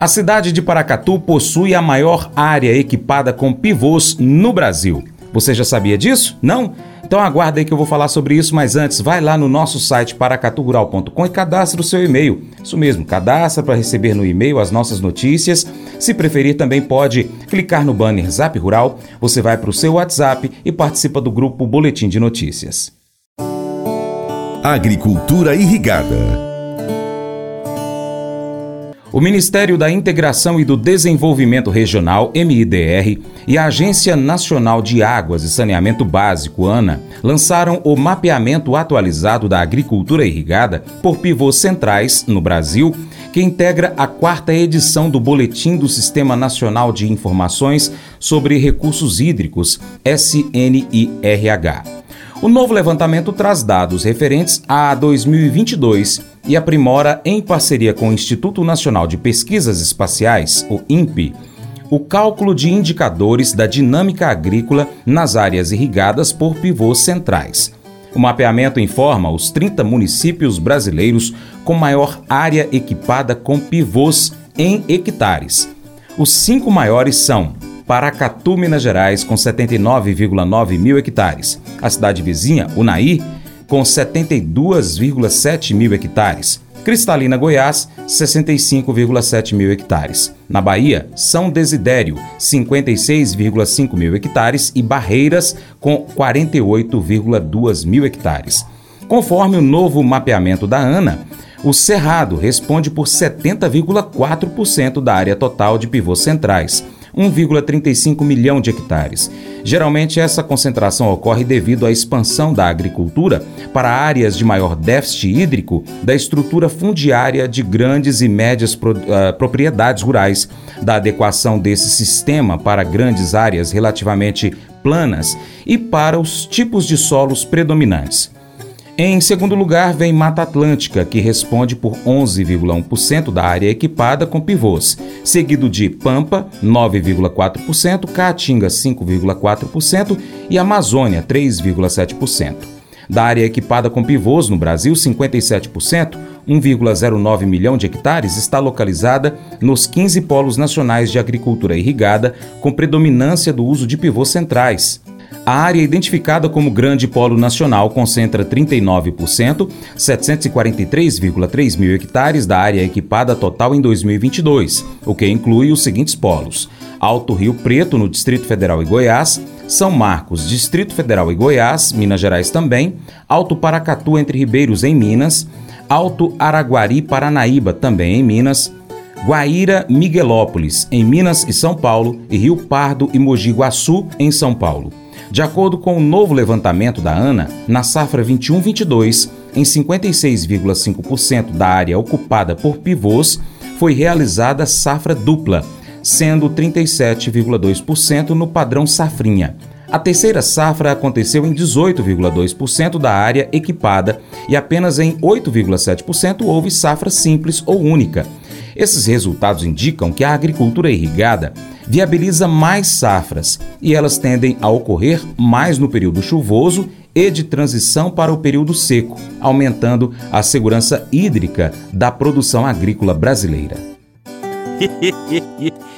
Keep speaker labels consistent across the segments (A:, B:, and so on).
A: A cidade de Paracatu possui a maior área equipada com pivôs no Brasil. Você já sabia disso? Não? Então aguarda aí que eu vou falar sobre isso, mas antes vai lá no nosso site paracaturural.com e cadastre o seu e-mail. Isso mesmo, cadastra para receber no e-mail as nossas notícias. Se preferir, também pode clicar no banner Zap Rural, você vai para o seu WhatsApp e participa do grupo Boletim de Notícias.
B: Agricultura Irrigada
A: o Ministério da Integração e do Desenvolvimento Regional, MIDR, e a Agência Nacional de Águas e Saneamento Básico, ANA, lançaram o mapeamento atualizado da agricultura irrigada por pivôs centrais no Brasil, que integra a quarta edição do Boletim do Sistema Nacional de Informações sobre Recursos Hídricos, SNIRH. O novo levantamento traz dados referentes a 2022 e aprimora, em parceria com o Instituto Nacional de Pesquisas Espaciais, o INPE, o cálculo de indicadores da dinâmica agrícola nas áreas irrigadas por pivôs centrais. O mapeamento informa os 30 municípios brasileiros com maior área equipada com pivôs em hectares. Os cinco maiores são Paracatu, Minas Gerais, com 79,9 mil hectares. A cidade vizinha, Unaí, com 72,7 mil hectares. Cristalina, Goiás, 65,7 mil hectares. Na Bahia, São Desidério, 56,5 mil hectares e Barreiras, com 48,2 mil hectares. Conforme o novo mapeamento da ANA, o Cerrado responde por 70,4% da área total de pivôs centrais 1,35 milhão de hectares. Geralmente, essa concentração ocorre devido à expansão da agricultura para áreas de maior déficit hídrico da estrutura fundiária de grandes e médias uh, propriedades rurais, da adequação desse sistema para grandes áreas relativamente planas e para os tipos de solos predominantes. Em segundo lugar, vem Mata Atlântica, que responde por 11,1% da área equipada com pivôs, seguido de Pampa, 9,4%, Caatinga, 5,4% e Amazônia, 3,7%. Da área equipada com pivôs no Brasil, 57%, 1,09 milhão de hectares, está localizada nos 15 polos nacionais de agricultura irrigada, com predominância do uso de pivôs centrais. A área identificada como Grande Polo Nacional concentra 39%, 743,3 mil hectares da área equipada total em 2022, o que inclui os seguintes polos: Alto Rio Preto, no Distrito Federal e Goiás, São Marcos, Distrito Federal e Goiás, Minas Gerais também, Alto Paracatu, entre Ribeiros, em Minas, Alto Araguari, Paranaíba, também em Minas, Guaíra, Miguelópolis, em Minas e São Paulo, e Rio Pardo e Mogi Guaçu, em São Paulo. De acordo com o novo levantamento da ANA, na safra 21-22, em 56,5% da área ocupada por pivôs, foi realizada safra dupla, sendo 37,2% no padrão safrinha. A terceira safra aconteceu em 18,2% da área equipada e apenas em 8,7% houve safra simples ou única. Esses resultados indicam que a agricultura irrigada viabiliza mais safras e elas tendem a ocorrer mais no período chuvoso e de transição para o período seco, aumentando a segurança hídrica da produção agrícola brasileira.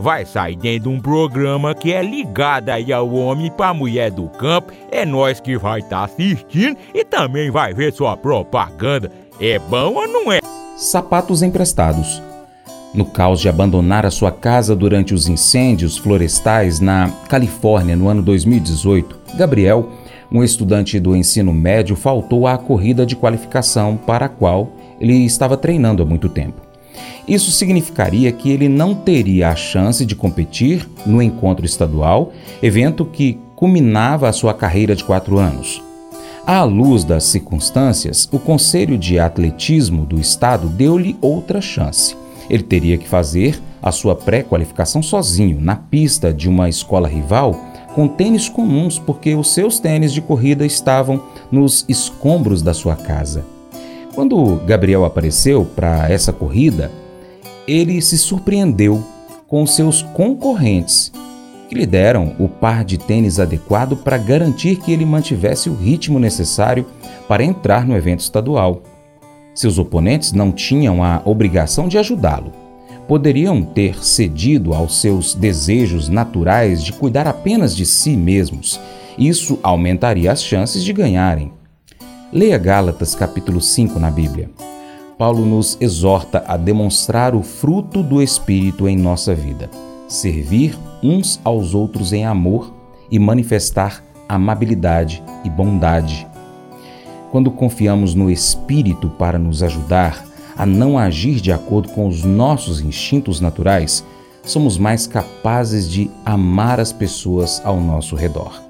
C: vai sair dentro de um programa que é ligado aí ao homem para mulher do campo. É nós que vai estar tá assistindo e também vai ver sua propaganda. É bom ou não é?
A: Sapatos emprestados. No caos de abandonar a sua casa durante os incêndios florestais na Califórnia no ano 2018, Gabriel, um estudante do ensino médio, faltou à corrida de qualificação para a qual ele estava treinando há muito tempo. Isso significaria que ele não teria a chance de competir no encontro estadual, evento que culminava a sua carreira de quatro anos. À luz das circunstâncias, o Conselho de Atletismo do Estado deu-lhe outra chance. Ele teria que fazer a sua pré-qualificação sozinho, na pista de uma escola rival, com tênis comuns, porque os seus tênis de corrida estavam nos escombros da sua casa. Quando Gabriel apareceu para essa corrida, ele se surpreendeu com seus concorrentes, que lhe deram o par de tênis adequado para garantir que ele mantivesse o ritmo necessário para entrar no evento estadual. Seus oponentes não tinham a obrigação de ajudá-lo. Poderiam ter cedido aos seus desejos naturais de cuidar apenas de si mesmos. Isso aumentaria as chances de ganharem. Leia Gálatas capítulo 5 na Bíblia. Paulo nos exorta a demonstrar o fruto do Espírito em nossa vida, servir uns aos outros em amor e manifestar amabilidade e bondade. Quando confiamos no Espírito para nos ajudar a não agir de acordo com os nossos instintos naturais, somos mais capazes de amar as pessoas ao nosso redor.